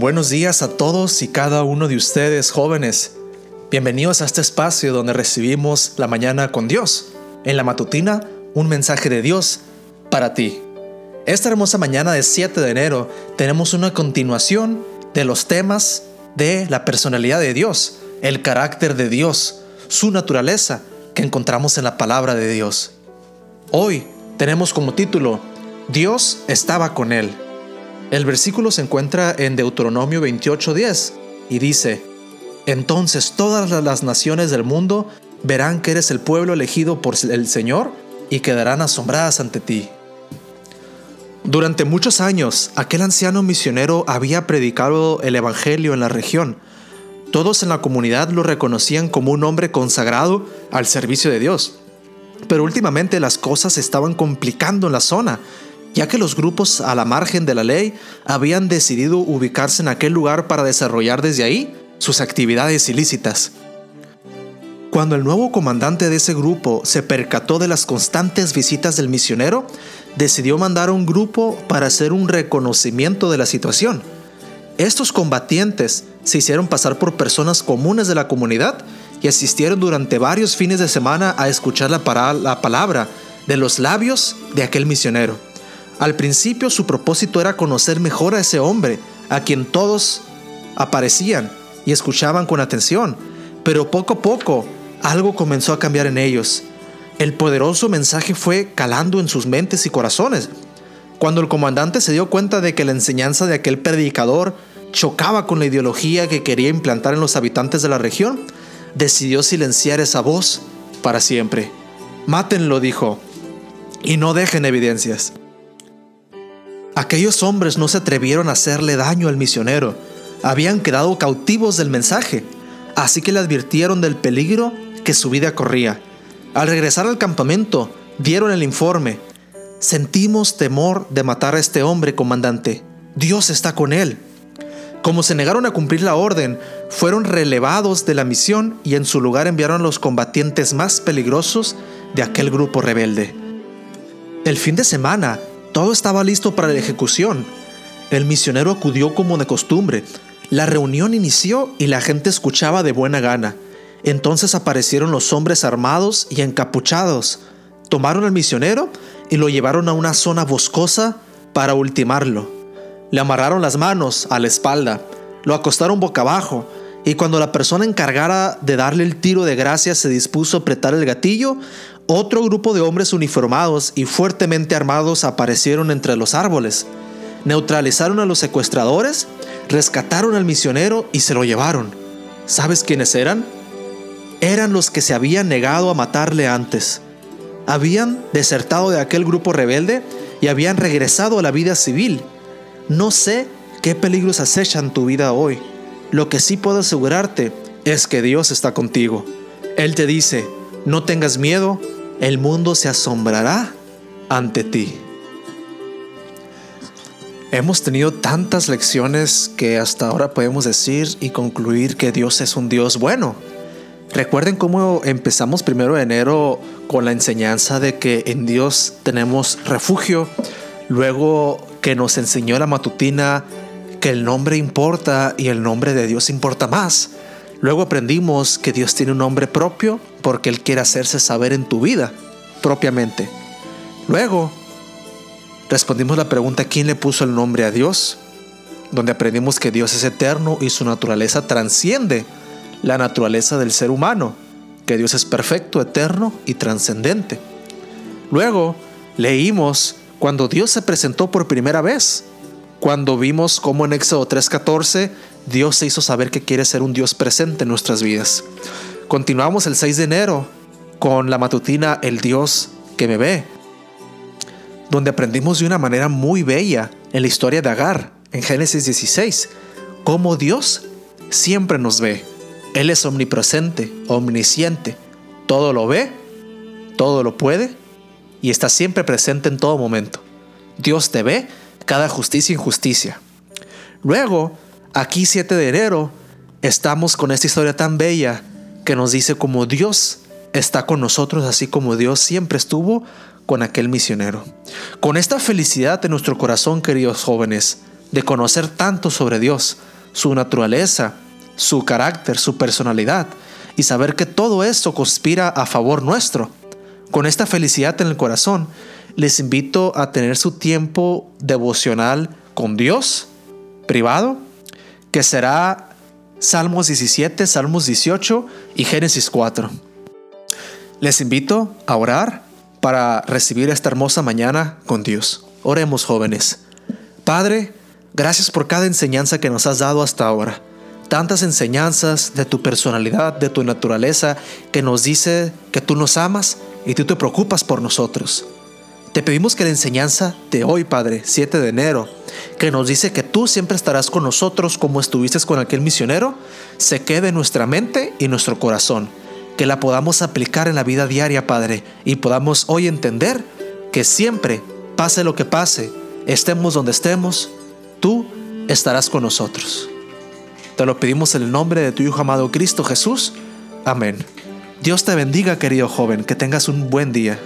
Buenos días a todos y cada uno de ustedes jóvenes. Bienvenidos a este espacio donde recibimos la mañana con Dios. En la matutina, un mensaje de Dios para ti. Esta hermosa mañana de 7 de enero tenemos una continuación de los temas de la personalidad de Dios, el carácter de Dios, su naturaleza que encontramos en la palabra de Dios. Hoy tenemos como título, Dios estaba con él. El versículo se encuentra en Deuteronomio 28:10 y dice, Entonces todas las naciones del mundo verán que eres el pueblo elegido por el Señor y quedarán asombradas ante ti. Durante muchos años, aquel anciano misionero había predicado el Evangelio en la región. Todos en la comunidad lo reconocían como un hombre consagrado al servicio de Dios. Pero últimamente las cosas estaban complicando en la zona ya que los grupos a la margen de la ley habían decidido ubicarse en aquel lugar para desarrollar desde ahí sus actividades ilícitas. Cuando el nuevo comandante de ese grupo se percató de las constantes visitas del misionero, decidió mandar a un grupo para hacer un reconocimiento de la situación. Estos combatientes se hicieron pasar por personas comunes de la comunidad y asistieron durante varios fines de semana a escuchar la, la palabra de los labios de aquel misionero. Al principio su propósito era conocer mejor a ese hombre, a quien todos aparecían y escuchaban con atención, pero poco a poco algo comenzó a cambiar en ellos. El poderoso mensaje fue calando en sus mentes y corazones. Cuando el comandante se dio cuenta de que la enseñanza de aquel predicador chocaba con la ideología que quería implantar en los habitantes de la región, decidió silenciar esa voz para siempre. Mátenlo, dijo, y no dejen evidencias. Aquellos hombres no se atrevieron a hacerle daño al misionero, habían quedado cautivos del mensaje, así que le advirtieron del peligro que su vida corría. Al regresar al campamento, dieron el informe. Sentimos temor de matar a este hombre, comandante. Dios está con él. Como se negaron a cumplir la orden, fueron relevados de la misión y en su lugar enviaron a los combatientes más peligrosos de aquel grupo rebelde. El fin de semana, todo estaba listo para la ejecución. El misionero acudió como de costumbre. La reunión inició y la gente escuchaba de buena gana. Entonces aparecieron los hombres armados y encapuchados. Tomaron al misionero y lo llevaron a una zona boscosa para ultimarlo. Le amarraron las manos a la espalda, lo acostaron boca abajo y cuando la persona encargada de darle el tiro de gracia se dispuso a apretar el gatillo, otro grupo de hombres uniformados y fuertemente armados aparecieron entre los árboles. Neutralizaron a los secuestradores, rescataron al misionero y se lo llevaron. ¿Sabes quiénes eran? Eran los que se habían negado a matarle antes. Habían desertado de aquel grupo rebelde y habían regresado a la vida civil. No sé qué peligros acechan tu vida hoy. Lo que sí puedo asegurarte es que Dios está contigo. Él te dice, no tengas miedo, el mundo se asombrará ante ti. Hemos tenido tantas lecciones que hasta ahora podemos decir y concluir que Dios es un Dios bueno. Recuerden cómo empezamos primero de enero con la enseñanza de que en Dios tenemos refugio, luego que nos enseñó la matutina que el nombre importa y el nombre de Dios importa más. Luego aprendimos que Dios tiene un nombre propio porque Él quiere hacerse saber en tu vida propiamente. Luego respondimos la pregunta ¿quién le puso el nombre a Dios? Donde aprendimos que Dios es eterno y su naturaleza transciende la naturaleza del ser humano, que Dios es perfecto, eterno y trascendente. Luego leímos cuando Dios se presentó por primera vez, cuando vimos cómo en Éxodo 3:14 Dios se hizo saber que quiere ser un Dios presente en nuestras vidas. Continuamos el 6 de enero con la matutina El Dios que me ve, donde aprendimos de una manera muy bella en la historia de Agar, en Génesis 16, cómo Dios siempre nos ve. Él es omnipresente, omnisciente, todo lo ve, todo lo puede y está siempre presente en todo momento. Dios te ve cada justicia e injusticia. Luego Aquí 7 de enero estamos con esta historia tan bella que nos dice como Dios está con nosotros, así como Dios siempre estuvo con aquel misionero. Con esta felicidad en nuestro corazón, queridos jóvenes, de conocer tanto sobre Dios, su naturaleza, su carácter, su personalidad, y saber que todo esto conspira a favor nuestro. Con esta felicidad en el corazón, les invito a tener su tiempo devocional con Dios, privado, que será Salmos 17, Salmos 18 y Génesis 4. Les invito a orar para recibir esta hermosa mañana con Dios. Oremos jóvenes. Padre, gracias por cada enseñanza que nos has dado hasta ahora. Tantas enseñanzas de tu personalidad, de tu naturaleza, que nos dice que tú nos amas y tú te preocupas por nosotros. Te pedimos que la enseñanza de hoy, Padre, 7 de enero, que nos dice que tú siempre estarás con nosotros como estuviste con aquel misionero, se quede en nuestra mente y nuestro corazón, que la podamos aplicar en la vida diaria, Padre, y podamos hoy entender que siempre, pase lo que pase, estemos donde estemos, tú estarás con nosotros. Te lo pedimos en el nombre de tu Hijo amado Cristo Jesús. Amén. Dios te bendiga, querido joven, que tengas un buen día.